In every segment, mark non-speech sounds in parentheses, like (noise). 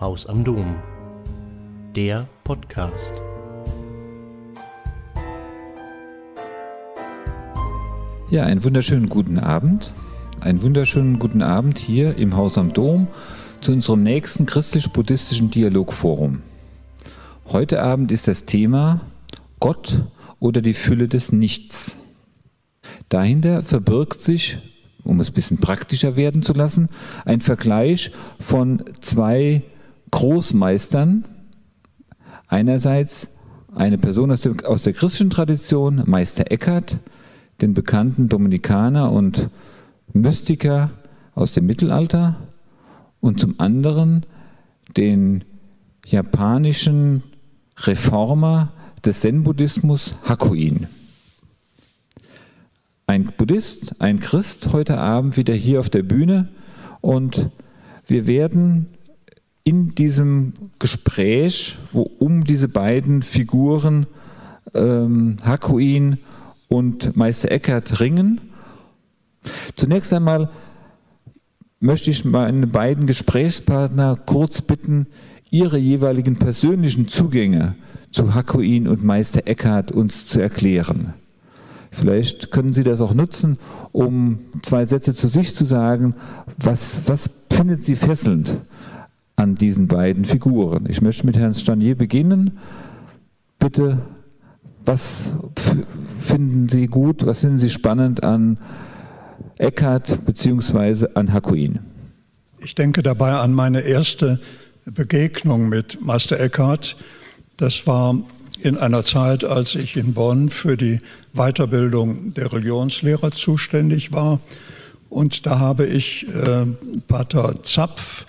Haus am Dom. Der Podcast. Ja, einen wunderschönen guten Abend. Einen wunderschönen guten Abend hier im Haus am Dom zu unserem nächsten christlich-buddhistischen Dialogforum. Heute Abend ist das Thema Gott oder die Fülle des Nichts. Dahinter verbirgt sich, um es ein bisschen praktischer werden zu lassen, ein Vergleich von zwei Großmeistern. Einerseits eine Person aus der, aus der christlichen Tradition, Meister Eckhart, den bekannten Dominikaner und Mystiker aus dem Mittelalter, und zum anderen den japanischen Reformer des Zen-Buddhismus Hakuin. Ein Buddhist, ein Christ heute Abend wieder hier auf der Bühne und wir werden in diesem Gespräch, wo um diese beiden Figuren ähm, Hakuin und Meister Eckhart ringen, zunächst einmal möchte ich meine beiden Gesprächspartner kurz bitten, ihre jeweiligen persönlichen Zugänge zu Hakuin und Meister Eckhart uns zu erklären. Vielleicht können Sie das auch nutzen, um zwei Sätze zu sich zu sagen. Was, was findet Sie fesselnd an diesen beiden Figuren? Ich möchte mit Herrn Stanier beginnen. Bitte, was finden Sie gut, was finden Sie spannend an Eckhart bzw. an Hakuin? Ich denke dabei an meine erste Begegnung mit Meister Eckhart. Das war in einer Zeit, als ich in Bonn für die Weiterbildung der Religionslehrer zuständig war. Und da habe ich äh, Pater Zapf,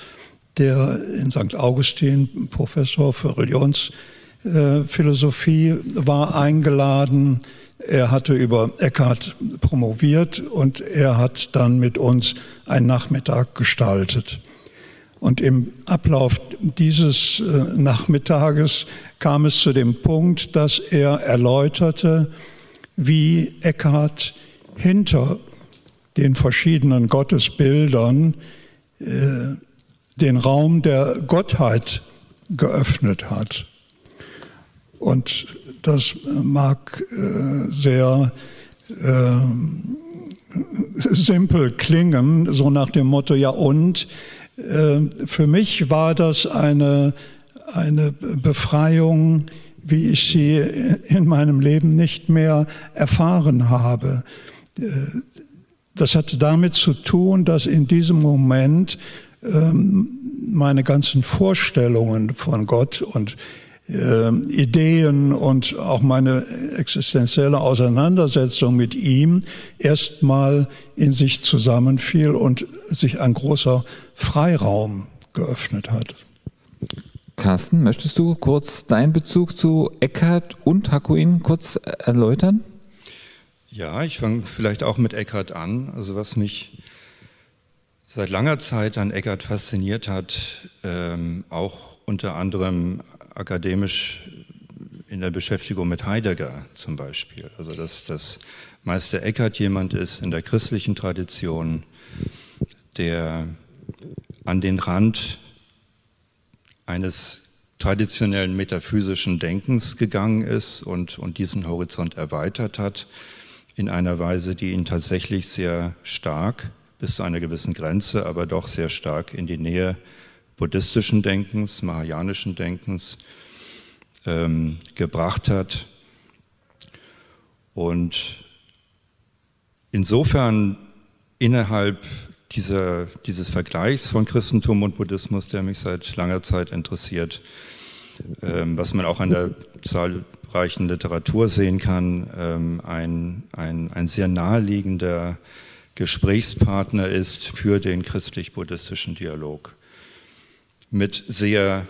der in St. Augustin Professor für Religionsphilosophie war, eingeladen. Er hatte über Eckhart promoviert und er hat dann mit uns einen Nachmittag gestaltet. Und im Ablauf dieses äh, Nachmittages kam es zu dem Punkt, dass er erläuterte, wie Eckhart hinter den verschiedenen Gottesbildern äh, den Raum der Gottheit geöffnet hat. Und das mag äh, sehr äh, simpel klingen, so nach dem Motto, ja und, äh, für mich war das eine, eine Befreiung, wie ich sie in meinem Leben nicht mehr erfahren habe. Äh, das hatte damit zu tun, dass in diesem Moment meine ganzen Vorstellungen von Gott und äh, Ideen und auch meine existenzielle Auseinandersetzung mit ihm erstmal in sich zusammenfiel und sich ein großer Freiraum geöffnet hat. Carsten, möchtest du kurz deinen Bezug zu Eckhart und Hakuin kurz erläutern? Ja, ich fange vielleicht auch mit Eckhart an. Also was mich seit langer Zeit an Eckhart fasziniert hat, ähm, auch unter anderem akademisch in der Beschäftigung mit Heidegger zum Beispiel. Also dass, dass Meister Eckhart jemand ist in der christlichen Tradition, der an den Rand eines traditionellen metaphysischen Denkens gegangen ist und, und diesen Horizont erweitert hat in einer Weise, die ihn tatsächlich sehr stark bis zu einer gewissen Grenze, aber doch sehr stark in die Nähe buddhistischen Denkens, mahayanischen Denkens ähm, gebracht hat. Und insofern innerhalb dieser, dieses Vergleichs von Christentum und Buddhismus, der mich seit langer Zeit interessiert, ähm, was man auch an der zahlreichen Literatur sehen kann, ähm, ein, ein, ein sehr naheliegender Gesprächspartner ist für den christlich-buddhistischen Dialog mit sehr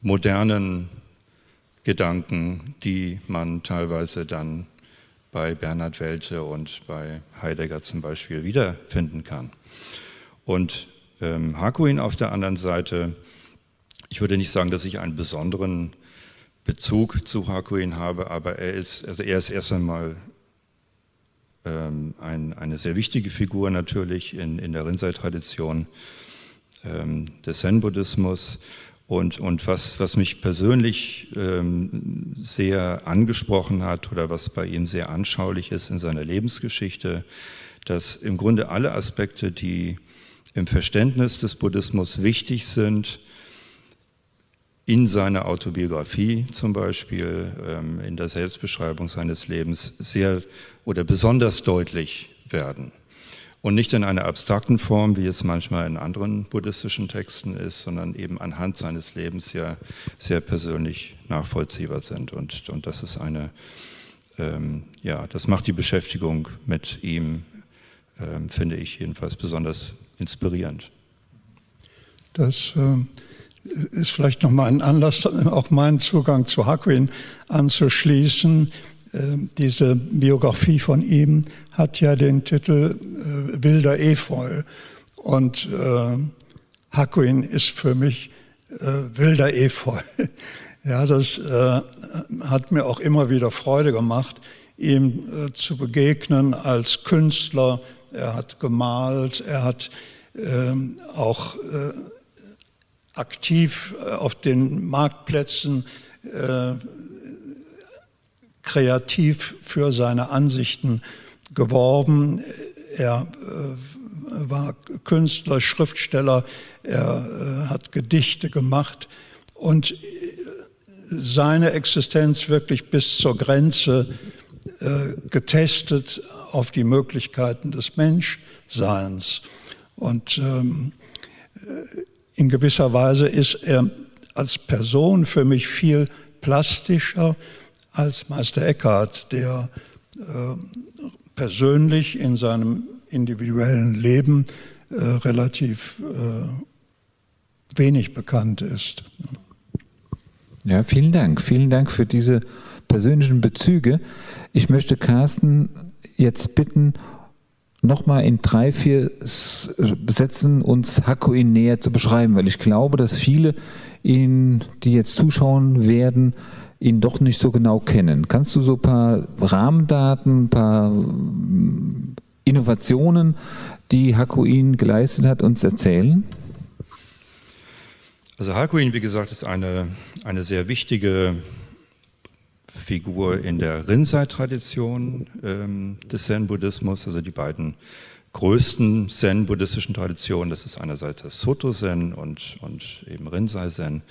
modernen Gedanken, die man teilweise dann bei Bernhard Welte und bei Heidegger zum Beispiel wiederfinden kann. Und ähm, Hakuin auf der anderen Seite, ich würde nicht sagen, dass ich einen besonderen Bezug zu Hakuin habe, aber er ist, also er ist erst einmal ähm, ein, eine sehr wichtige Figur natürlich in, in der Rinzai-Tradition ähm, des Zen-Buddhismus. Und, und was, was mich persönlich ähm, sehr angesprochen hat oder was bei ihm sehr anschaulich ist in seiner Lebensgeschichte, dass im Grunde alle Aspekte, die im Verständnis des Buddhismus wichtig sind, in seiner Autobiografie zum Beispiel, ähm, in der Selbstbeschreibung seines Lebens sehr oder besonders deutlich werden. Und nicht in einer abstrakten Form, wie es manchmal in anderen buddhistischen Texten ist, sondern eben anhand seines Lebens ja sehr persönlich nachvollziehbar sind. Und, und das ist eine, ähm, ja, das macht die Beschäftigung mit ihm, ähm, finde ich jedenfalls besonders inspirierend. Das äh, ist vielleicht nochmal ein Anlass, auch meinen Zugang zu Hakuin anzuschließen. Ähm, diese Biografie von ihm hat ja den Titel äh, Wilder Efeu. Und äh, Hakuin ist für mich äh, wilder Efeu. (laughs) ja, das hat mir auch immer wieder Freude gemacht, ihm zu begegnen als Künstler. Er hat gemalt, er hat ähm, auch aktiv auf den Marktplätzen kreativ für seine Ansichten geworben. Er äh, war Künstler, Schriftsteller, er äh, hat Gedichte gemacht und äh, seine Existenz wirklich bis zur Grenze getestet auf die Möglichkeiten des Menschseins. Und ähm, in gewisser Weise ist er als Person für mich viel plastischer als Meister Eckhart, der äh, persönlich in seinem individuellen Leben äh, relativ äh, wenig bekannt ist. Ja, vielen Dank. Vielen Dank für diese persönlichen Bezüge. Ich möchte Carsten jetzt bitten, nochmal in drei, vier Sätzen uns Hakuin näher zu beschreiben, weil ich glaube, dass viele, ihn, die jetzt zuschauen werden, ihn doch nicht so genau kennen. Kannst du so ein paar Rahmendaten, ein paar mm, Innovationen, die Hakuin geleistet hat, uns erzählen? Also Hakuin, wie gesagt, ist eine, eine sehr wichtige Figur in der Rinzai-Tradition ähm, des Zen-Buddhismus, also die beiden größten Zen-buddhistischen Traditionen. Das ist einerseits das Soto-Zen und, und eben Rinzai-Zen.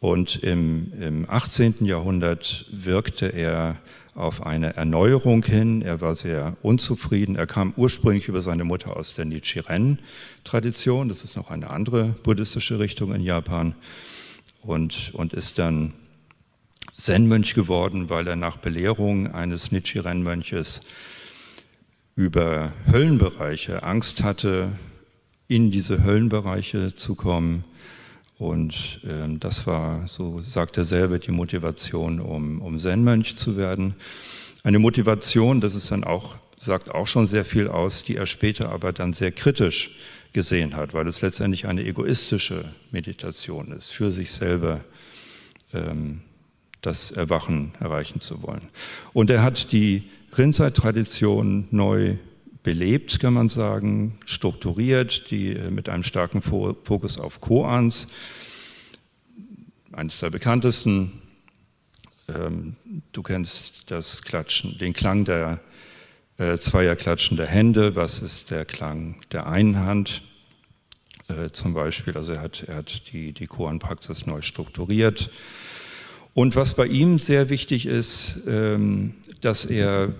Und im, im 18. Jahrhundert wirkte er auf eine Erneuerung hin. Er war sehr unzufrieden. Er kam ursprünglich über seine Mutter aus der Nichiren-Tradition. Das ist noch eine andere buddhistische Richtung in Japan. Und, und ist dann Zen-Mönch geworden, weil er nach Belehrung eines Nichiren-Mönches über Höllenbereiche Angst hatte, in diese Höllenbereiche zu kommen und ähm, das war, so sagt er selber, die Motivation, um, um Zen-Mönch zu werden. Eine Motivation, das ist dann auch, sagt auch schon sehr viel aus, die er später aber dann sehr kritisch gesehen hat, weil es letztendlich eine egoistische Meditation ist, für sich selber ähm, das Erwachen erreichen zu wollen. Und er hat die Rinzai-Tradition neu belebt, kann man sagen, strukturiert, die äh, mit einem starken Fokus auf Koans. Eines der bekanntesten, ähm, du kennst das Klatschen, den Klang der äh, zweier klatschender Hände. Was ist der Klang der einen Hand? Äh, zum Beispiel, also er hat, er hat die, die Koan-Praxis neu strukturiert. Und was bei ihm sehr wichtig ist, ähm, dass er,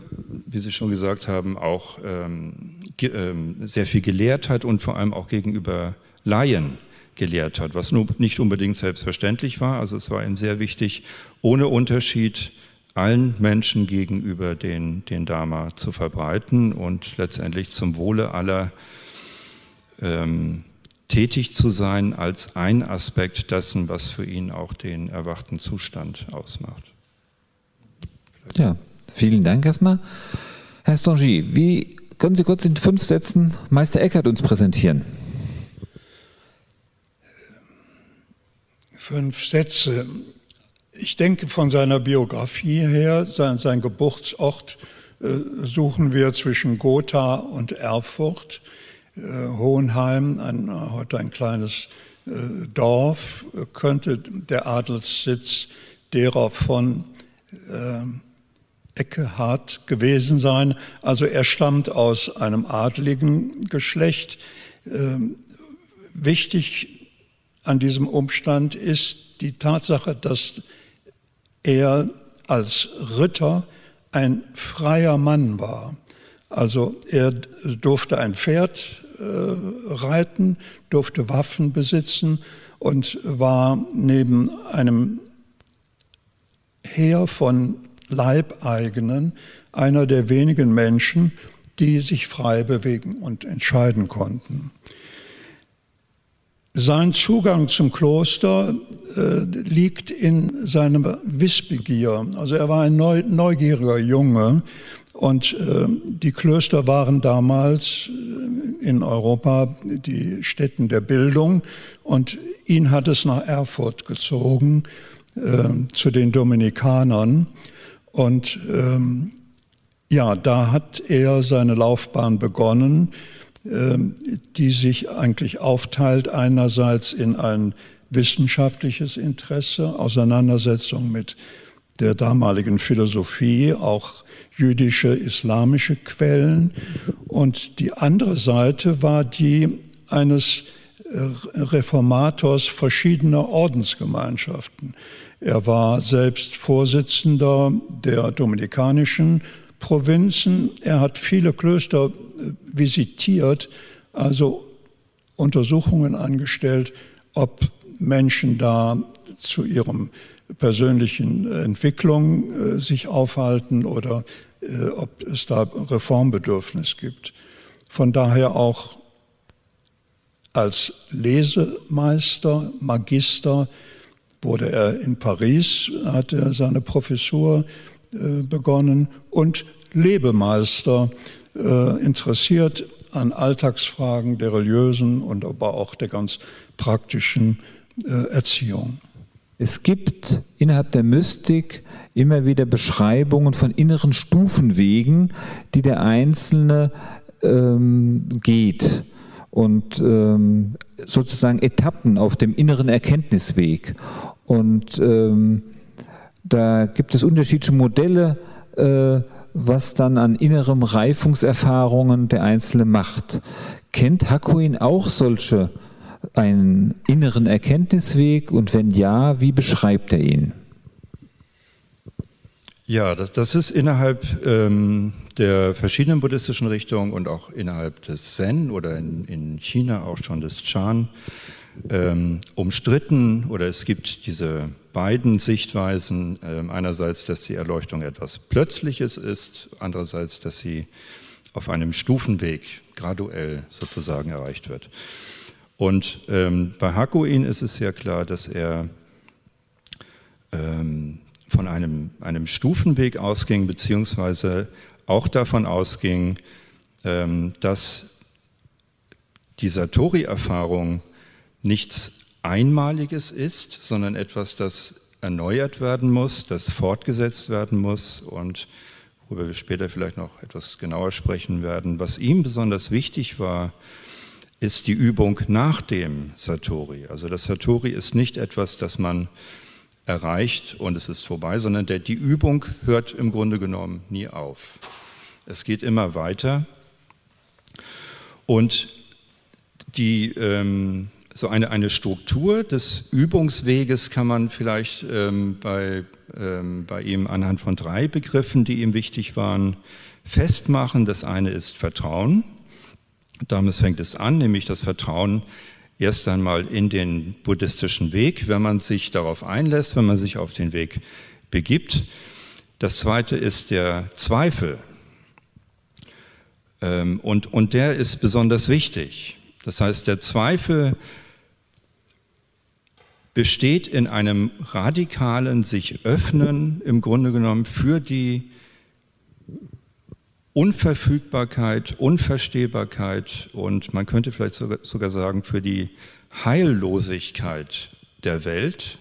wie Sie schon gesagt haben, auch ähm, ähm, sehr viel gelehrt hat und vor allem auch gegenüber Laien gelehrt hat, was nicht unbedingt selbstverständlich war. Also es war ihm sehr wichtig, ohne Unterschied allen Menschen gegenüber den, den Dharma zu verbreiten und letztendlich zum Wohle aller ähm, tätig zu sein als ein Aspekt dessen, was für ihn auch den erwachten Zustand ausmacht. Ja, vielen Dank erstmal. Herr Stongy, wie können Sie kurz in fünf Sätzen Meister Eckert uns präsentieren? Fünf Sätze. Ich denke, von seiner Biografie her, sein, sein Geburtsort, äh, suchen wir zwischen Gotha und Erfurt. Hohenheim, ein, heute ein kleines Dorf, könnte der Adelssitz derer von Eckehard gewesen sein. Also er stammt aus einem adligen Geschlecht. Ähm, wichtig an diesem Umstand ist die Tatsache, dass er als Ritter ein freier Mann war. Also er durfte ein Pferd äh, reiten, durfte Waffen besitzen und war neben einem Heer von Leibeigenen einer der wenigen Menschen, die sich frei bewegen und entscheiden konnten. Sein Zugang zum Kloster äh, liegt in seiner Wissbegier. Also er war ein neu, neugieriger Junge und äh, die Klöster waren damals äh, in Europa die Stätten der Bildung und ihn hat es nach Erfurt gezogen äh, zu den Dominikanern. Und ähm, ja, da hat er seine Laufbahn begonnen, ähm, die sich eigentlich aufteilt einerseits in ein wissenschaftliches Interesse, Auseinandersetzung mit der damaligen Philosophie, auch jüdische, islamische Quellen. Und die andere Seite war die eines äh, Reformators verschiedener Ordensgemeinschaften. Er war selbst Vorsitzender der dominikanischen Provinzen. Er hat viele Klöster äh, visitiert, also Untersuchungen angestellt, ob Menschen da zu ihrem persönlichen Entwicklung äh, sich aufhalten oder äh, ob es da Reformbedürfnis gibt. Von daher auch als Lesemeister, Magister wurde er in Paris, hat er seine Professur äh, begonnen und Lebemeister, äh, interessiert an Alltagsfragen der religiösen und aber auch der ganz praktischen äh, Erziehung. Es gibt innerhalb der Mystik immer wieder Beschreibungen von inneren Stufenwegen, die der Einzelne ähm, geht und ähm, sozusagen Etappen auf dem inneren Erkenntnisweg. Und ähm, da gibt es unterschiedliche Modelle, äh, was dann an innerem Reifungserfahrungen der Einzelne macht. Kennt Hakuin auch solche einen inneren Erkenntnisweg und wenn ja, wie beschreibt er ihn? Ja, das, ist innerhalb ähm, der verschiedenen buddhistischen Richtungen und auch innerhalb des Zen oder in, in China auch schon des Chan ähm, umstritten oder es gibt diese beiden Sichtweisen. Ähm, einerseits, dass die Erleuchtung etwas Plötzliches ist, andererseits, dass sie auf einem Stufenweg graduell sozusagen erreicht wird. Und ähm, bei Hakuin ist es sehr klar, dass er ähm, von einem, einem Stufenweg ausging, beziehungsweise auch davon ausging, ähm, dass die Satori-Erfahrung nichts Einmaliges ist, sondern etwas, das erneuert werden muss, das fortgesetzt werden muss und worüber wir später vielleicht noch etwas genauer sprechen werden. Was ihm besonders wichtig war, ist die Übung nach dem Satori. Also das Satori ist nicht etwas, das man erreicht und es ist vorbei, sondern der, die Übung hört im Grunde genommen nie auf. Es geht immer weiter und die, ähm, so eine, eine Struktur des Übungsweges kann man vielleicht ähm, bei, ähm, bei ihm anhand von drei Begriffen, die ihm wichtig waren, festmachen. Das eine ist Vertrauen. Damit fängt es an, nämlich das Vertrauen erst einmal in den buddhistischen Weg, wenn man sich darauf einlässt, wenn man sich auf den Weg begibt. Das zweite ist der Zweifel. Ähm, und, und der ist besonders wichtig. Das heißt, der Zweifel besteht in einem radikalen sich öffnen, im Grunde genommen für die Unverfügbarkeit, Unverstehbarkeit und man könnte vielleicht sogar sagen für die Heillosigkeit der Welt,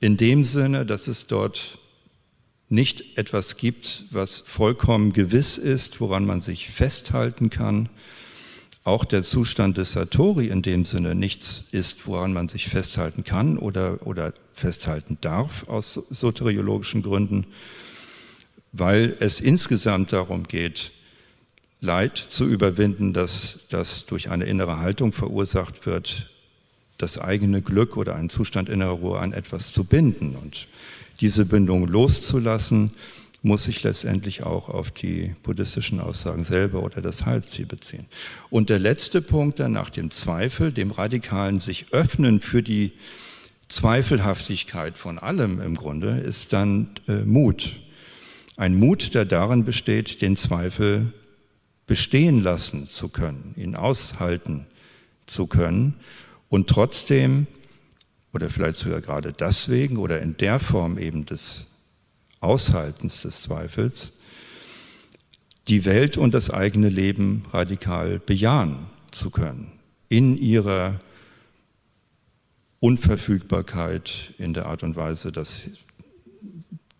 in dem Sinne, dass es dort nicht etwas gibt, was vollkommen gewiss ist, woran man sich festhalten kann, auch der Zustand des Satori in dem Sinne nichts ist, woran man sich festhalten kann oder, oder festhalten darf aus soteriologischen Gründen, weil es insgesamt darum geht, Leid zu überwinden, das, das durch eine innere Haltung verursacht wird, das eigene Glück oder einen Zustand innerer Ruhe an etwas zu binden. Und diese Bindung loszulassen, muss sich letztendlich auch auf die buddhistischen Aussagen selber oder das Heilziel beziehen. Und der letzte Punkt dann nach dem Zweifel, dem radikalen sich öffnen für die Zweifelhaftigkeit von allem im Grunde, ist dann äh, Mut. Ein Mut, der darin besteht, den Zweifel bestehen lassen zu können, ihn aushalten zu können und trotzdem, oder vielleicht sogar gerade deswegen oder in der Form eben des Aushaltens des Zweifels, die Welt und das eigene Leben radikal bejahen zu können, in ihrer Unverfügbarkeit, in der Art und Weise, dass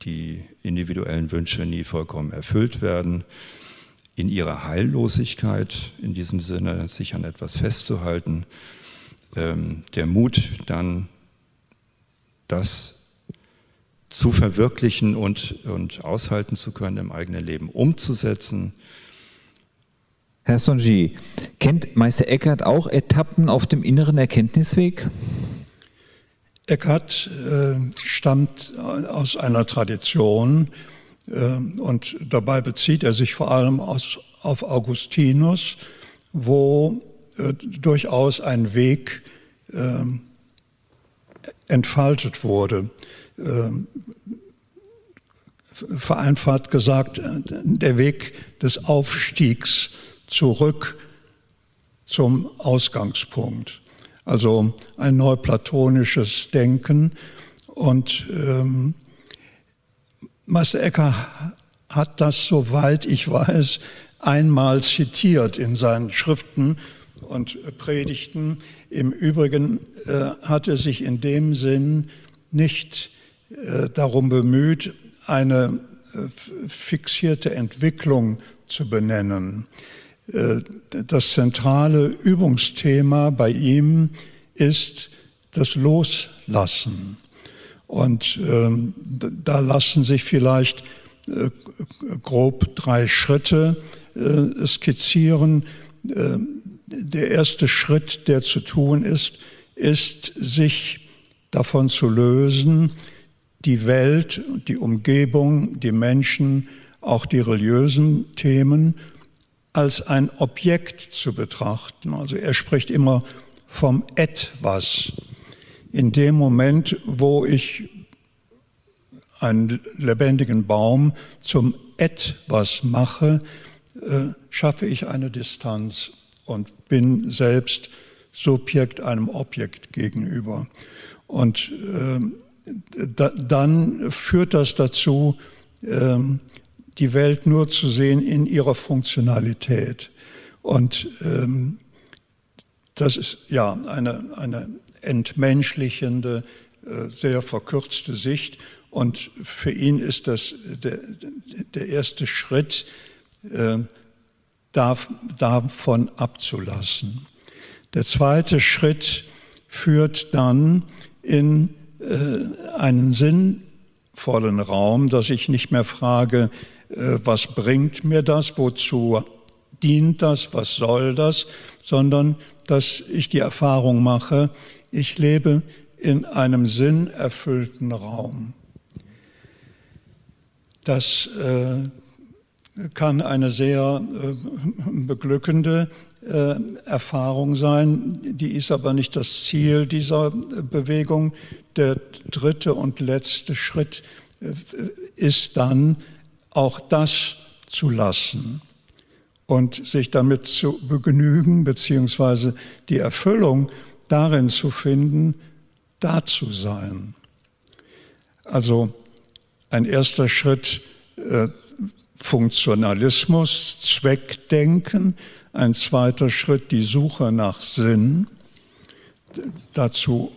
die individuellen Wünsche nie vollkommen erfüllt werden, in ihrer Heillosigkeit, in diesem Sinne sich an etwas festzuhalten, ähm, der Mut dann das zu verwirklichen und, und aushalten zu können im eigenen Leben, umzusetzen. Herr Sonji, kennt Meister Eckhart auch Etappen auf dem inneren Erkenntnisweg? Eckhart äh, stammt aus einer Tradition äh, und dabei bezieht er sich vor allem aus, auf Augustinus, wo äh, durchaus ein Weg äh, entfaltet wurde. Ähm, vereinfacht gesagt, der Weg des Aufstiegs zurück zum Ausgangspunkt. Also ein neuplatonisches Denken. Und ähm, Meister Ecker hat das, soweit ich weiß, einmal zitiert in seinen Schriften und Predigten. Im Übrigen äh, hat er sich in dem Sinn nicht äh, darum bemüht, eine äh, fixierte Entwicklung zu benennen. Äh, das zentrale Übungsthema bei ihm ist das Loslassen. Und ähm, da lassen sich vielleicht grob drei Schritte skizzieren. Der erste Schritt, der zu tun ist, ist, sich davon zu lösen, die Welt, die Umgebung, die Menschen, auch die religiösen Themen als ein Objekt zu betrachten. Also er spricht immer vom Etwas. In dem Moment, wo ich einen lebendigen Baum zum Etwas mache, äh, schaffe ich eine Distanz und bin selbst Subjekt einem Objekt gegenüber. Und äh, da, dann führt das dazu, ähm, die Welt nur zu sehen in ihrer Funktionalität. Und ähm, das ist ja eine, eine entmenschlichende, äh, sehr verkürzte Sicht. Und für ihn ist das der, der erste Schritt, äh, darf, davon abzulassen. Der zweite Schritt führt dann in äh, einen sinnvollen Raum, dass ich nicht mehr frage, was bringt mir das, wozu dient das, was soll das, sondern dass ich die Erfahrung mache, ich lebe in einem sinnerfüllten Raum. Das äh, kann eine sehr äh, beglückende äh, Erfahrung sein. Die ist aber nicht das Ziel dieser Bewegung. Der dritte und letzte Schritt äh, ist dann auch das zu lassen und sich damit zu begnügen, beziehungsweise die Erfüllung darin zu finden, da zu sein. Also ein erster Schritt äh, Funktionalismus, Zweckdenken, ein zweiter Schritt die Suche nach Sinn. Dazu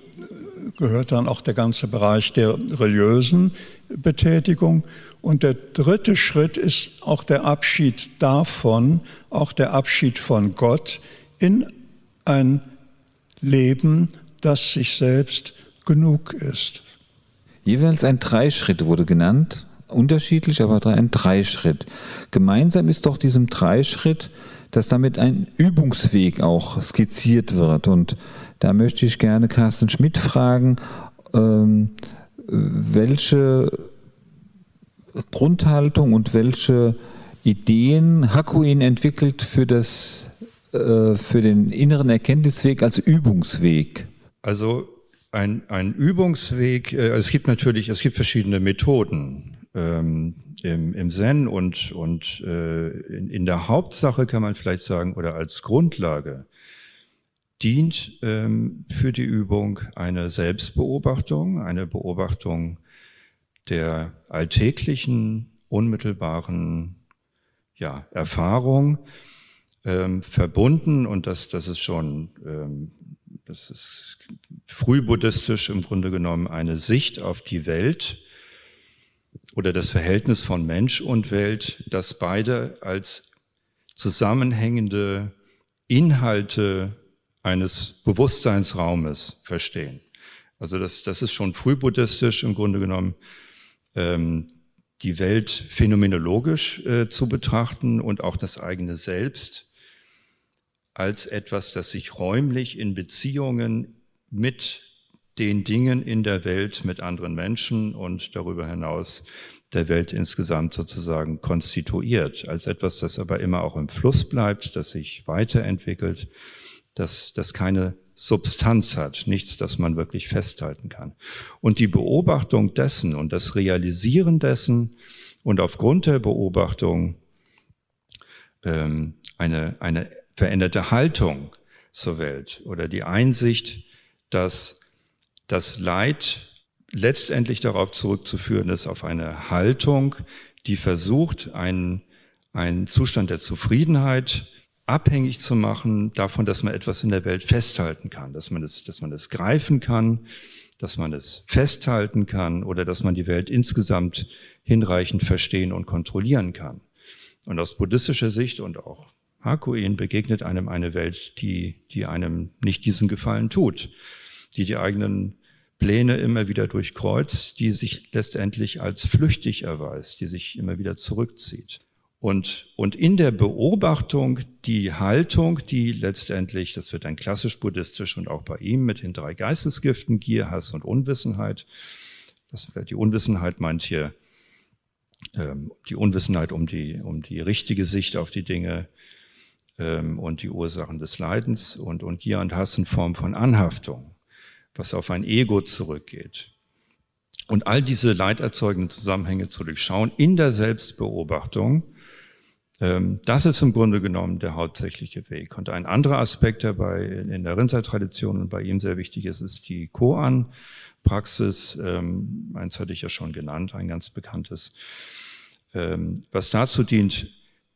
gehört dann auch der ganze Bereich der religiösen Betätigung. Und der dritte Schritt ist auch der Abschied davon, auch der Abschied von Gott in ein Leben, das sich selbst genug ist. Jeweils ein Dreischritt wurde genannt, unterschiedlich, aber ein Dreischritt. Gemeinsam ist doch diesem Dreischritt, dass damit ein Übungsweg auch skizziert wird. Und da möchte ich gerne Carsten Schmidt fragen, ähm, welche Grundhaltung und welche Ideen Hakuin entwickelt für, das, äh, für den inneren Erkenntnisweg als Übungsweg? Also ein, ein Übungsweg, äh, es gibt natürlich, es gibt verschiedene Methoden ähm, im, im Zen und, und äh, in, in der Hauptsache kann man vielleicht sagen, oder als Grundlage dient ähm, für die Übung eine Selbstbeobachtung, eine Beobachtung der alltäglichen, unmittelbaren ja, Erfahrung, ähm, verbunden, und das, das ist schon, ähm, das ist frühbuddhistisch im Grunde genommen, eine Sicht auf die Welt oder das Verhältnis von Mensch und Welt, das beide als zusammenhängende Inhalte eines Bewusstseinsraumes verstehen. Also das, das ist schon frühbuddhistisch im Grunde genommen, ähm, die Welt phänomenologisch äh, zu betrachten und auch das eigene Selbst als etwas, das sich räumlich in Beziehungen mit den Dingen in der Welt, mit anderen Menschen und darüber hinaus der Welt insgesamt sozusagen konstituiert, als etwas, das aber immer auch im Fluss bleibt, das sich weiterentwickelt das, das keine Substanz hat, nichts, das man wirklich festhalten kann. Und die Beobachtung dessen und das Realisieren dessen und aufgrund der Beobachtung ähm, eine, eine veränderte Haltung zur Welt oder die Einsicht, dass das Leid letztendlich darauf zurückzuführen ist, auf eine Haltung, die versucht, einen, einen Zustand der Zufriedenheit abhängig zu machen davon, dass man etwas in der Welt festhalten kann, dass man es, dass man es greifen kann, dass man es festhalten kann oder dass man die Welt insgesamt hinreichend verstehen und kontrollieren kann. Und aus buddhistischer Sicht und auch Hakuin begegnet einem eine Welt, die, die einem nicht diesen Gefallen tut, die die eigenen Pläne immer wieder durchkreuzt, die sich letztendlich als flüchtig erweist, die sich immer wieder zurückzieht. Und, und in der Beobachtung die Haltung, die letztendlich, das wird dann klassisch buddhistisch und auch bei ihm mit den drei Geistesgiften, Gier, Hass und Unwissenheit. Das, die Unwissenheit meint hier ähm, die Unwissenheit um die, um die richtige Sicht auf die Dinge ähm, und die Ursachen des Leidens und, und Gier und Hass in Form von Anhaftung, was auf ein Ego zurückgeht. Und all diese leiderzeugenden Zusammenhänge zu durchschauen in der Selbstbeobachtung, das ist im Grunde genommen der hauptsächliche Weg. Und ein anderer Aspekt, der bei, in der Rinzai-Tradition und bei ihm sehr wichtig ist, ist die Koan-Praxis. Ähm, eins hatte ich ja schon genannt, ein ganz bekanntes, ähm, was dazu dient,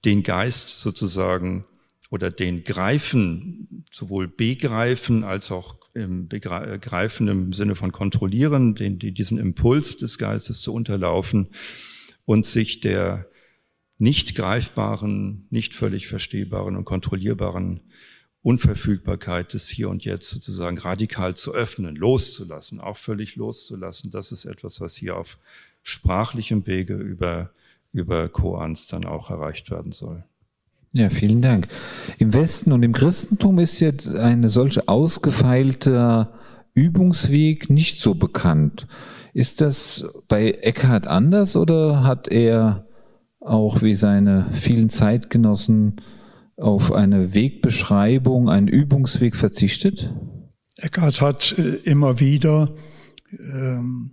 den Geist sozusagen oder den Greifen, sowohl begreifen als auch im Begreifen im Sinne von kontrollieren, den, diesen Impuls des Geistes zu unterlaufen und sich der nicht greifbaren, nicht völlig verstehbaren und kontrollierbaren Unverfügbarkeit des Hier und Jetzt sozusagen radikal zu öffnen, loszulassen, auch völlig loszulassen. Das ist etwas, was hier auf sprachlichem Wege über, über Koans dann auch erreicht werden soll. Ja, vielen Dank. Im Westen und im Christentum ist jetzt eine solche ausgefeilte Übungsweg nicht so bekannt. Ist das bei Eckhart anders oder hat er auch wie seine vielen Zeitgenossen auf eine Wegbeschreibung, einen Übungsweg verzichtet? Eckhart hat äh, immer wieder ähm,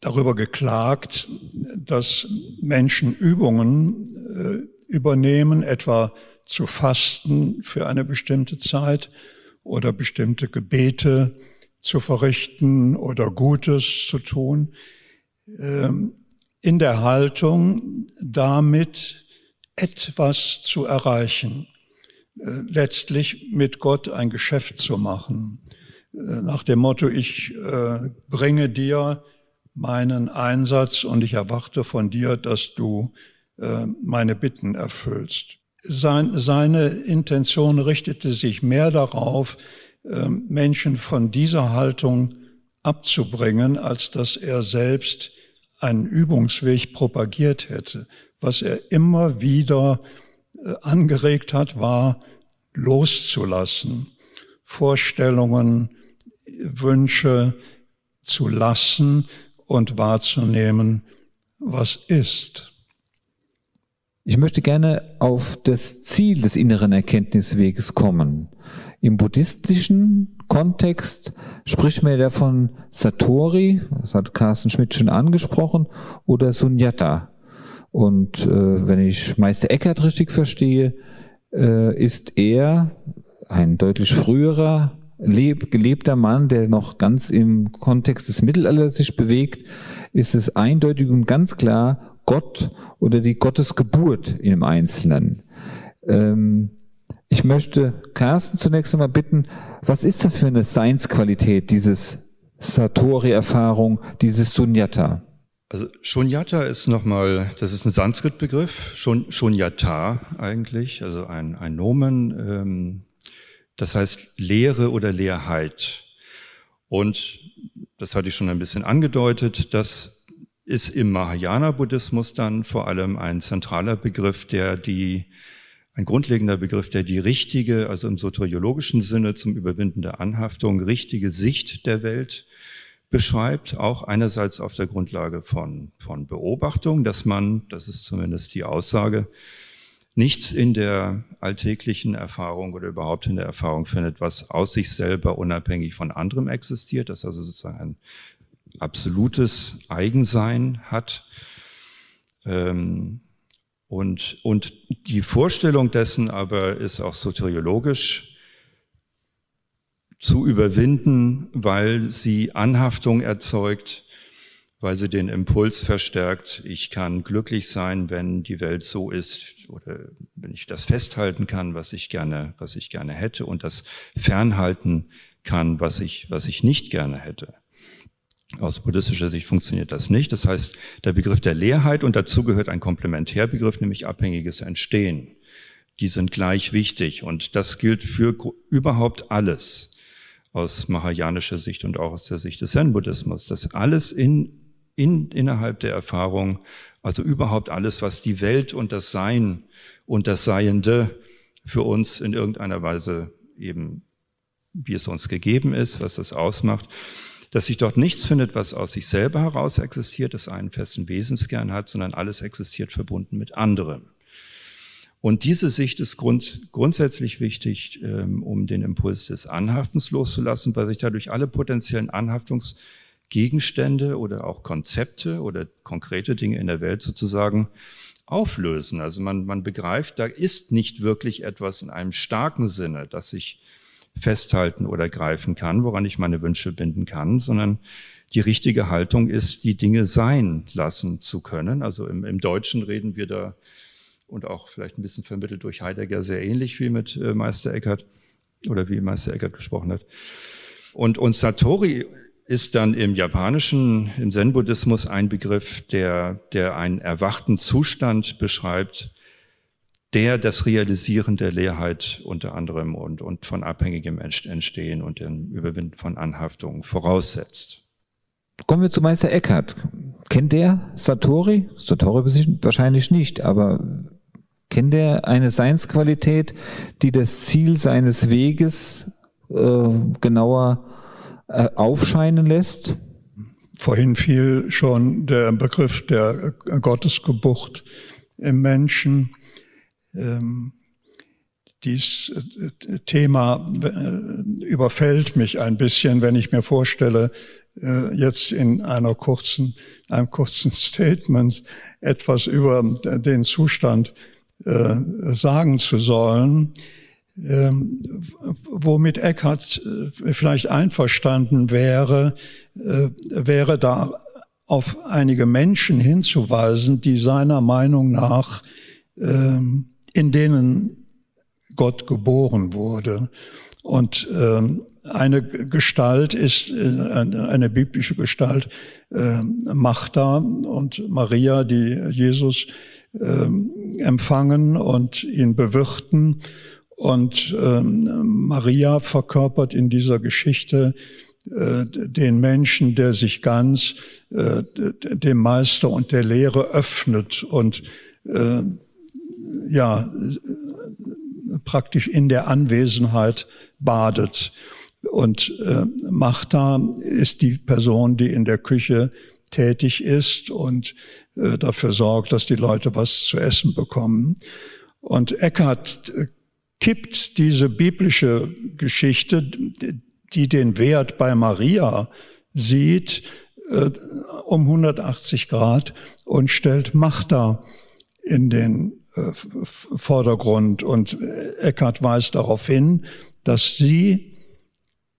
darüber geklagt, dass Menschen Übungen äh, übernehmen, etwa zu fasten für eine bestimmte Zeit oder bestimmte Gebete zu verrichten oder Gutes zu tun. Ähm, in der Haltung, damit etwas zu erreichen, äh, letztlich mit Gott ein Geschäft zu machen. Äh, nach dem Motto, ich äh, bringe dir meinen Einsatz und ich erwarte von dir, dass du meine Bitten erfüllst. sein, seine Intention richtete sich mehr darauf, Menschen von dieser Haltung abzubringen, als dass er selbst einen Übungsweg propagiert hätte. Was er immer wieder äh, angeregt hat, war loszulassen, Vorstellungen, Wünsche zu lassen und wahrzunehmen, was ist. Ich möchte gerne auf das Ziel des inneren Erkenntnisweges kommen. Im buddhistischen Kontext spricht man ja von Satori, das hat Carsten Schmidt schon angesprochen, oder Sunyata. Und äh, wenn ich Meister Eckhart richtig verstehe, äh, ist er ein deutlich früherer leb, gelebter Mann, der noch ganz im Kontext des Mittelalters sich bewegt, ist es eindeutig und ganz klar Gott oder die Gottesgeburt im Einzelnen. Ähm, ich möchte Carsten zunächst einmal bitten, was ist das für eine Seinsqualität, dieses Satori-Erfahrung, dieses Sunyata? Also Shunyata ist nochmal, das ist ein Sanskrit-Begriff, Shunyata eigentlich, also ein, ein Nomen, ähm, das heißt Lehre oder Leerheit. Und das hatte ich schon ein bisschen angedeutet, das ist im Mahayana-Buddhismus dann vor allem ein zentraler Begriff, der die, ein grundlegender Begriff, der die richtige, also im soteriologischen Sinne zum Überwinden der Anhaftung, richtige Sicht der Welt beschreibt, auch einerseits auf der Grundlage von, von Beobachtung, dass man, das ist zumindest die Aussage, nichts in der alltäglichen Erfahrung oder überhaupt in der Erfahrung findet, was aus sich selber unabhängig von anderem existiert, das also sozusagen ein absolutes Eigensein hat. Ähm, und, und die Vorstellung dessen aber ist auch soteriologisch zu überwinden, weil sie Anhaftung erzeugt, weil sie den Impuls verstärkt, ich kann glücklich sein, wenn die Welt so ist oder wenn ich das festhalten kann, was ich gerne, was ich gerne hätte und das fernhalten kann, was ich, was ich nicht gerne hätte. Aus buddhistischer Sicht funktioniert das nicht. Das heißt, der Begriff der Leerheit und dazu gehört ein Komplementärbegriff, nämlich abhängiges Entstehen. Die sind gleich wichtig und das gilt für überhaupt alles aus mahayanischer Sicht und auch aus der Sicht des Zen-Buddhismus, dass alles in in, innerhalb der Erfahrung, also überhaupt alles, was die Welt und das Sein und das Seiende für uns in irgendeiner Weise eben, wie es uns gegeben ist, was das ausmacht, dass sich dort nichts findet, was aus sich selber heraus existiert, das einen festen Wesenskern hat, sondern alles existiert verbunden mit anderem. Und diese Sicht ist grund, grundsätzlich wichtig, ähm, um den Impuls des Anhaftens loszulassen, weil sich dadurch alle potenziellen Anhaftungs- Gegenstände oder auch Konzepte oder konkrete Dinge in der Welt sozusagen auflösen. Also man, man begreift, da ist nicht wirklich etwas in einem starken Sinne, das ich festhalten oder greifen kann, woran ich meine Wünsche binden kann, sondern die richtige Haltung ist, die Dinge sein lassen zu können. Also im, im Deutschen reden wir da und auch vielleicht ein bisschen vermittelt durch Heidegger sehr ähnlich wie mit äh, Meister Eckhart oder wie Meister Eckhart gesprochen hat. Und, und Satori ist dann im japanischen, im Zen-Buddhismus ein Begriff, der, der einen erwachten Zustand beschreibt, der das Realisieren der Leerheit unter anderem und, und von abhängigem Entstehen und dem Überwinden von Anhaftungen voraussetzt. Kommen wir zu Meister Eckhart. Kennt der Satori? Satori wahrscheinlich nicht, aber kennt er eine Seinsqualität, die das Ziel seines Weges äh, genauer äh, aufscheinen lässt? Vorhin fiel schon der Begriff der Gottesgeburt im Menschen. Ähm, dies äh, Thema äh, überfällt mich ein bisschen, wenn ich mir vorstelle, jetzt in einer kurzen, einem kurzen (laughs) Statement etwas über den Zustand sagen zu sollen. Ähm, womit Eckhart äh, vielleicht einverstanden wäre, äh, wäre da auf einige Menschen hinzuweisen, die seiner Meinung nach, ähm, in denen Gott geboren wurde. Und ähm, eine Gestalt ist, äh, eine biblische Gestalt, Magda und Maria, die Jesus empfangen und ihn bewirten. Und ähm, Maria verkörpert in dieser Geschichte äh, den Menschen, der sich ganz äh, dem Meister und der Lehre öffnet und äh, ja praktisch in der Anwesenheit badet. Und äh, Martha ist die Person, die in der Küche tätig ist und äh, dafür sorgt, dass die Leute was zu essen bekommen. Und Eckhart äh, kippt diese biblische Geschichte, die den Wert bei Maria sieht, äh, um 180 Grad und stellt Martha in den Vordergrund. Und Eckhart weist darauf hin, dass sie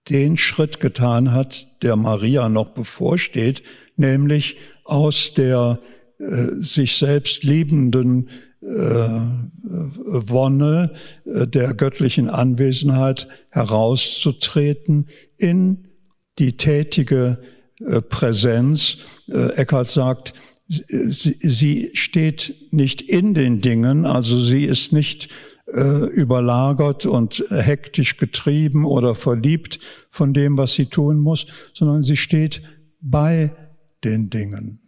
den Schritt getan hat, der Maria noch bevorsteht, nämlich aus der äh, sich selbst liebenden äh, Wonne äh, der göttlichen Anwesenheit herauszutreten in die tätige äh, Präsenz. Äh, Eckhart sagt, sie, steht nicht in den Dingen, also sie ist nicht äh, überlagert und hektisch getrieben oder verliebt von dem, was sie tun muss, sondern sie steht bei den Dingen.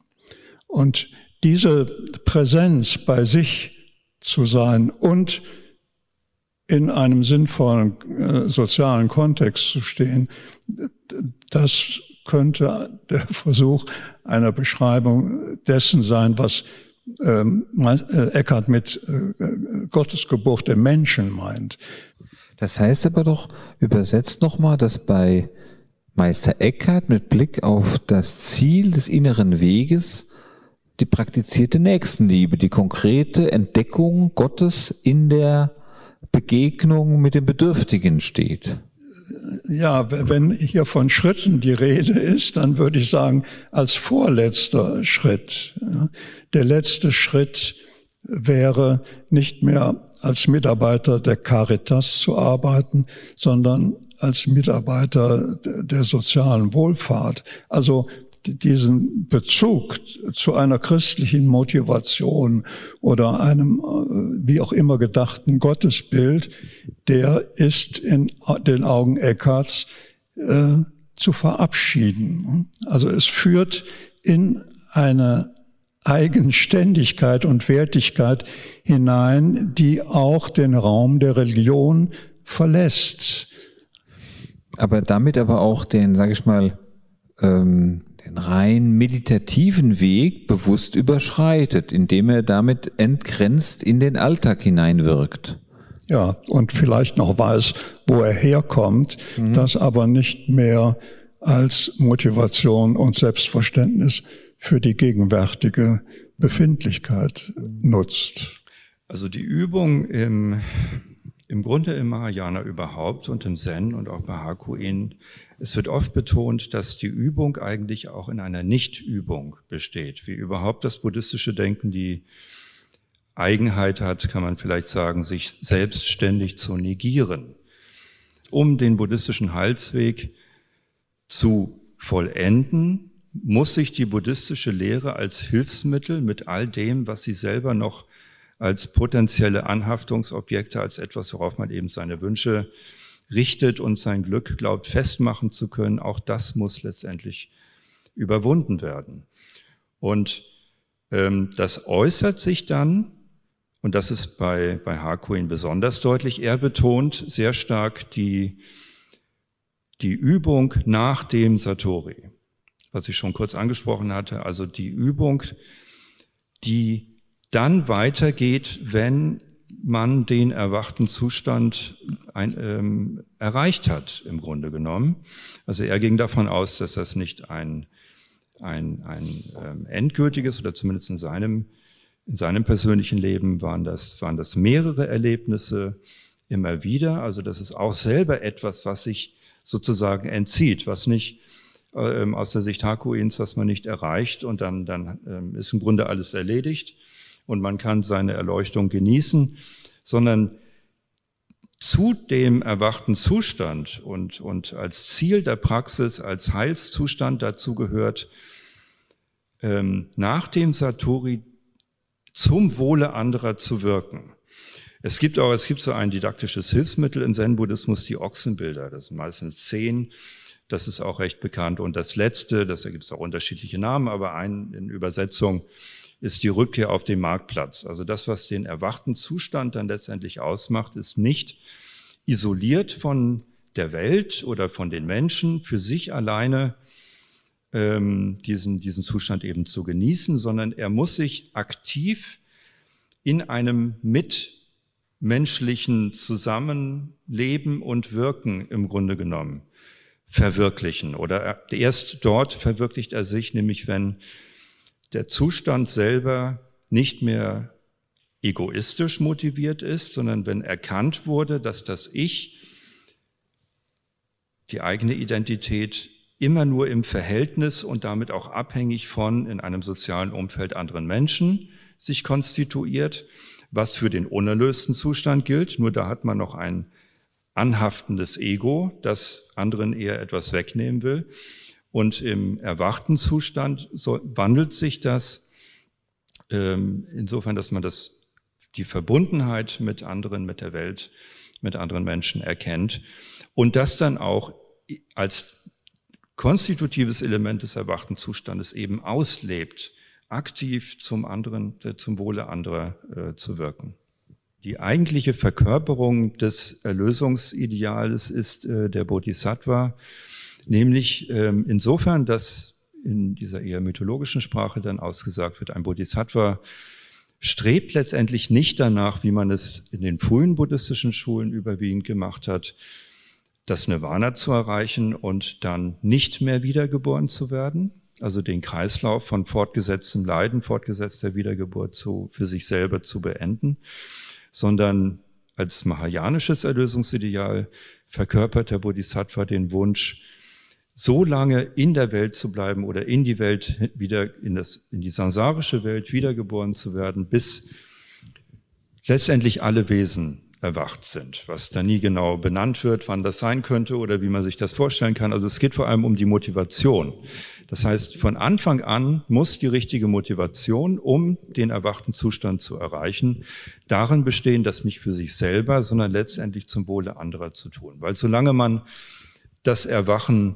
Und diese Präsenz bei sich zu sein und in einem sinnvollen äh, sozialen Kontext zu stehen, das könnte der (laughs) Versuch einer Beschreibung dessen sein, was ähm, äh, Eckhart mit äh, Gottes Geburt im Menschen meint. Das heißt aber doch, übersetzt nochmal, dass bei Meister Eckhart mit Blick auf das Ziel des inneren Weges die praktizierte Nächstenliebe, die konkrete Entdeckung Gottes in der Begegnung mit dem Bedürftigen steht ja, wenn hier von Schritten die Rede ist, dann würde ich sagen, als vorletzter Schritt. Der letzte Schritt wäre nicht mehr als Mitarbeiter der Caritas zu arbeiten, sondern als Mitarbeiter der sozialen Wohlfahrt. Also diesen Bezug zu einer christlichen Motivation oder einem äh, wie auch immer gedachten Gottesbild, der ist in den Augen Eckharts äh, zu verabschieden. Also es führt in eine Eigenständigkeit und Wertigkeit hinein, die auch den Raum der Religion verlässt. Aber damit aber auch den, sage ich mal, ähm, rein meditativen Weg bewusst überschreitet, indem er damit entgrenzt in den Alltag hineinwirkt. Ja, und vielleicht noch weiß, wo er herkommt, mhm. das aber nicht mehr als Motivation und Selbstverständnis für die gegenwärtige Befindlichkeit nutzt. Also die Übung im, im Grunde im Mahayana überhaupt und im Zen und auch bei Hakuin es wird oft betont, dass die Übung eigentlich auch in einer Nichtübung besteht, wie überhaupt das buddhistische Denken die Eigenheit hat, kann man vielleicht sagen, sich selbstständig zu negieren. Um den buddhistischen Heilsweg zu vollenden, muss sich die buddhistische Lehre als Hilfsmittel mit all dem, was sie selber noch als potenzielle Anhaftungsobjekte, als etwas, worauf man eben seine Wünsche richtet und sein Glück glaubt festmachen zu können, auch das muss letztendlich überwunden werden. Und ähm, das äußert sich dann, und das ist bei, bei Harquin besonders deutlich, er betont sehr stark die, die Übung nach dem Satori, was ich schon kurz angesprochen hatte, also die Übung, die dann weitergeht, wenn man den erwachten Zustand ein, ähm, erreicht hat, im Grunde genommen. Also er ging davon aus, dass das nicht ein, ein, ein ähm, endgültiges oder zumindest in seinem, in seinem persönlichen Leben waren das, waren das mehrere Erlebnisse immer wieder. Also das ist auch selber etwas, was sich sozusagen entzieht, was nicht ähm, aus der Sicht Hakuins, was man nicht erreicht und dann, dann ähm, ist im Grunde alles erledigt und man kann seine Erleuchtung genießen, sondern zu dem erwachten Zustand und, und als Ziel der Praxis, als Heilszustand dazu gehört, ähm, nach dem Satori zum Wohle anderer zu wirken. Es gibt auch, es gibt so ein didaktisches Hilfsmittel im Zen-Buddhismus, die Ochsenbilder. Das sind meistens zehn. Das ist auch recht bekannt. Und das letzte, das ergibt auch unterschiedliche Namen, aber ein in Übersetzung ist die Rückkehr auf den Marktplatz. Also das, was den erwachten Zustand dann letztendlich ausmacht, ist nicht isoliert von der Welt oder von den Menschen für sich alleine ähm, diesen, diesen Zustand eben zu genießen, sondern er muss sich aktiv in einem mitmenschlichen Zusammenleben und Wirken im Grunde genommen verwirklichen. Oder erst dort verwirklicht er sich, nämlich wenn der Zustand selber nicht mehr egoistisch motiviert ist, sondern wenn erkannt wurde, dass das Ich, die eigene Identität immer nur im Verhältnis und damit auch abhängig von in einem sozialen Umfeld anderen Menschen sich konstituiert, was für den unerlösten Zustand gilt. Nur da hat man noch ein anhaftendes Ego, das anderen eher etwas wegnehmen will. Und im erwachten Zustand so wandelt sich das ähm, insofern, dass man das, die Verbundenheit mit anderen, mit der Welt, mit anderen Menschen erkennt und das dann auch als konstitutives Element des erwachten Zustandes eben auslebt, aktiv zum anderen, äh, zum Wohle anderer äh, zu wirken. Die eigentliche Verkörperung des Erlösungsideals ist äh, der Bodhisattva, Nämlich ähm, insofern, dass in dieser eher mythologischen Sprache dann ausgesagt wird, ein Bodhisattva strebt letztendlich nicht danach, wie man es in den frühen buddhistischen Schulen überwiegend gemacht hat, das Nirvana zu erreichen und dann nicht mehr wiedergeboren zu werden, also den Kreislauf von fortgesetztem Leiden, fortgesetzter Wiedergeburt zu, für sich selber zu beenden, sondern als mahayanisches Erlösungsideal verkörpert der Bodhisattva den Wunsch, so lange in der Welt zu bleiben oder in die Welt wieder, in, das, in die sansarische Welt wiedergeboren zu werden, bis letztendlich alle Wesen erwacht sind, was da nie genau benannt wird, wann das sein könnte oder wie man sich das vorstellen kann. Also es geht vor allem um die Motivation. Das heißt, von Anfang an muss die richtige Motivation, um den erwachten Zustand zu erreichen, darin bestehen, das nicht für sich selber, sondern letztendlich zum Wohle anderer zu tun. Weil solange man das Erwachen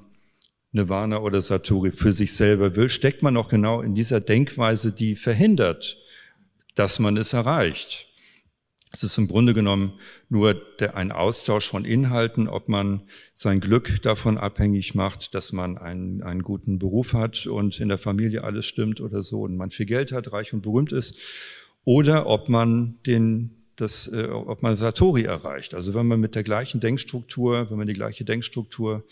Nirvana oder Satori für sich selber will, steckt man auch genau in dieser Denkweise, die verhindert, dass man es erreicht. Es ist im Grunde genommen nur der, ein Austausch von Inhalten, ob man sein Glück davon abhängig macht, dass man einen, einen guten Beruf hat und in der Familie alles stimmt oder so und man viel Geld hat, reich und berühmt ist, oder ob man den das, äh, ob man Satori erreicht. Also wenn man mit der gleichen Denkstruktur, wenn man die gleiche Denkstruktur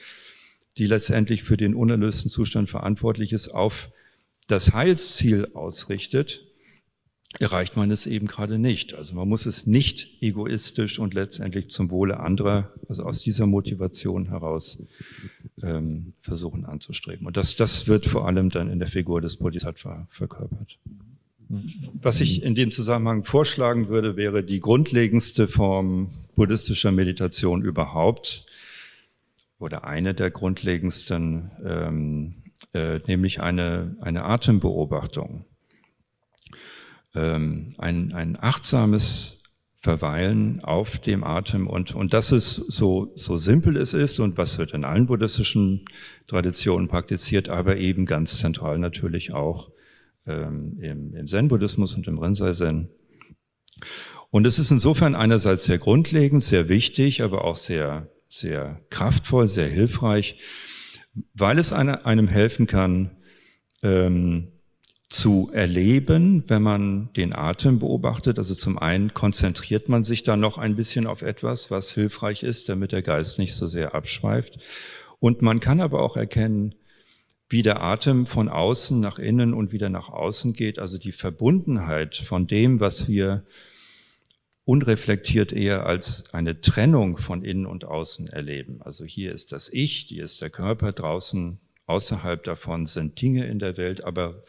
die letztendlich für den unerlösten Zustand verantwortlich ist, auf das Heilsziel ausrichtet, erreicht man es eben gerade nicht. Also man muss es nicht egoistisch und letztendlich zum Wohle anderer, also aus dieser Motivation heraus ähm, versuchen anzustreben. Und das, das wird vor allem dann in der Figur des Bodhisattva verkörpert. Was ich in dem Zusammenhang vorschlagen würde, wäre die grundlegendste Form buddhistischer Meditation überhaupt, oder eine der grundlegendsten, ähm, äh, nämlich eine, eine Atembeobachtung. Ähm, ein, ein achtsames Verweilen auf dem Atem und, und das ist so, so simpel es ist und was wird in allen buddhistischen Traditionen praktiziert, aber eben ganz zentral natürlich auch ähm, im, im Zen-Buddhismus und im Rinzai-Zen. Und es ist insofern einerseits sehr grundlegend, sehr wichtig, aber auch sehr sehr kraftvoll, sehr hilfreich, weil es eine, einem helfen kann, ähm, zu erleben, wenn man den Atem beobachtet. Also zum einen konzentriert man sich da noch ein bisschen auf etwas, was hilfreich ist, damit der Geist nicht so sehr abschweift. Und man kann aber auch erkennen, wie der Atem von außen nach innen und wieder nach außen geht. Also die Verbundenheit von dem, was wir unreflektiert eher als eine Trennung von innen und außen erleben. Also hier ist das Ich, hier ist der Körper, draußen, außerhalb davon sind Dinge in der Welt, aber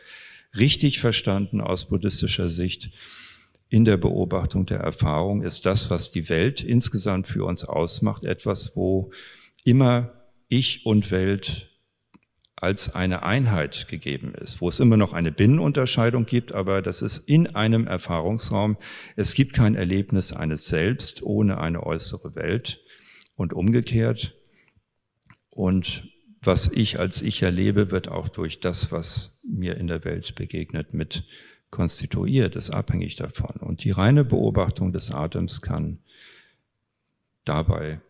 richtig verstanden aus buddhistischer Sicht in der Beobachtung der Erfahrung ist das, was die Welt insgesamt für uns ausmacht, etwas, wo immer Ich und Welt als eine Einheit gegeben ist, wo es immer noch eine Binnenunterscheidung gibt, aber das ist in einem Erfahrungsraum. Es gibt kein Erlebnis eines Selbst ohne eine äußere Welt und umgekehrt. Und was ich als ich erlebe, wird auch durch das, was mir in der Welt begegnet, mit konstituiert, ist abhängig davon. Und die reine Beobachtung des Atems kann dabei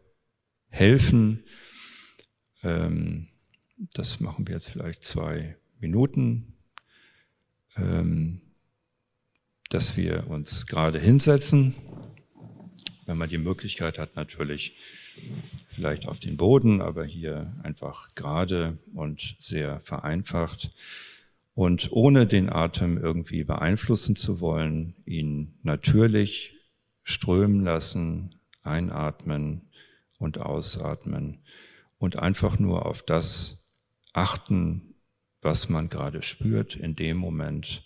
helfen, ähm, das machen wir jetzt vielleicht zwei Minuten, ähm, dass wir uns gerade hinsetzen. Wenn man die Möglichkeit hat, natürlich vielleicht auf den Boden, aber hier einfach gerade und sehr vereinfacht. Und ohne den Atem irgendwie beeinflussen zu wollen, ihn natürlich strömen lassen, einatmen und ausatmen und einfach nur auf das achten, was man gerade spürt in dem Moment,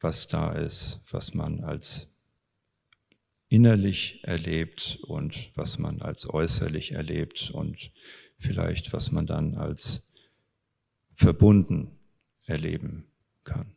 was da ist, was man als innerlich erlebt und was man als äußerlich erlebt und vielleicht was man dann als verbunden erleben kann.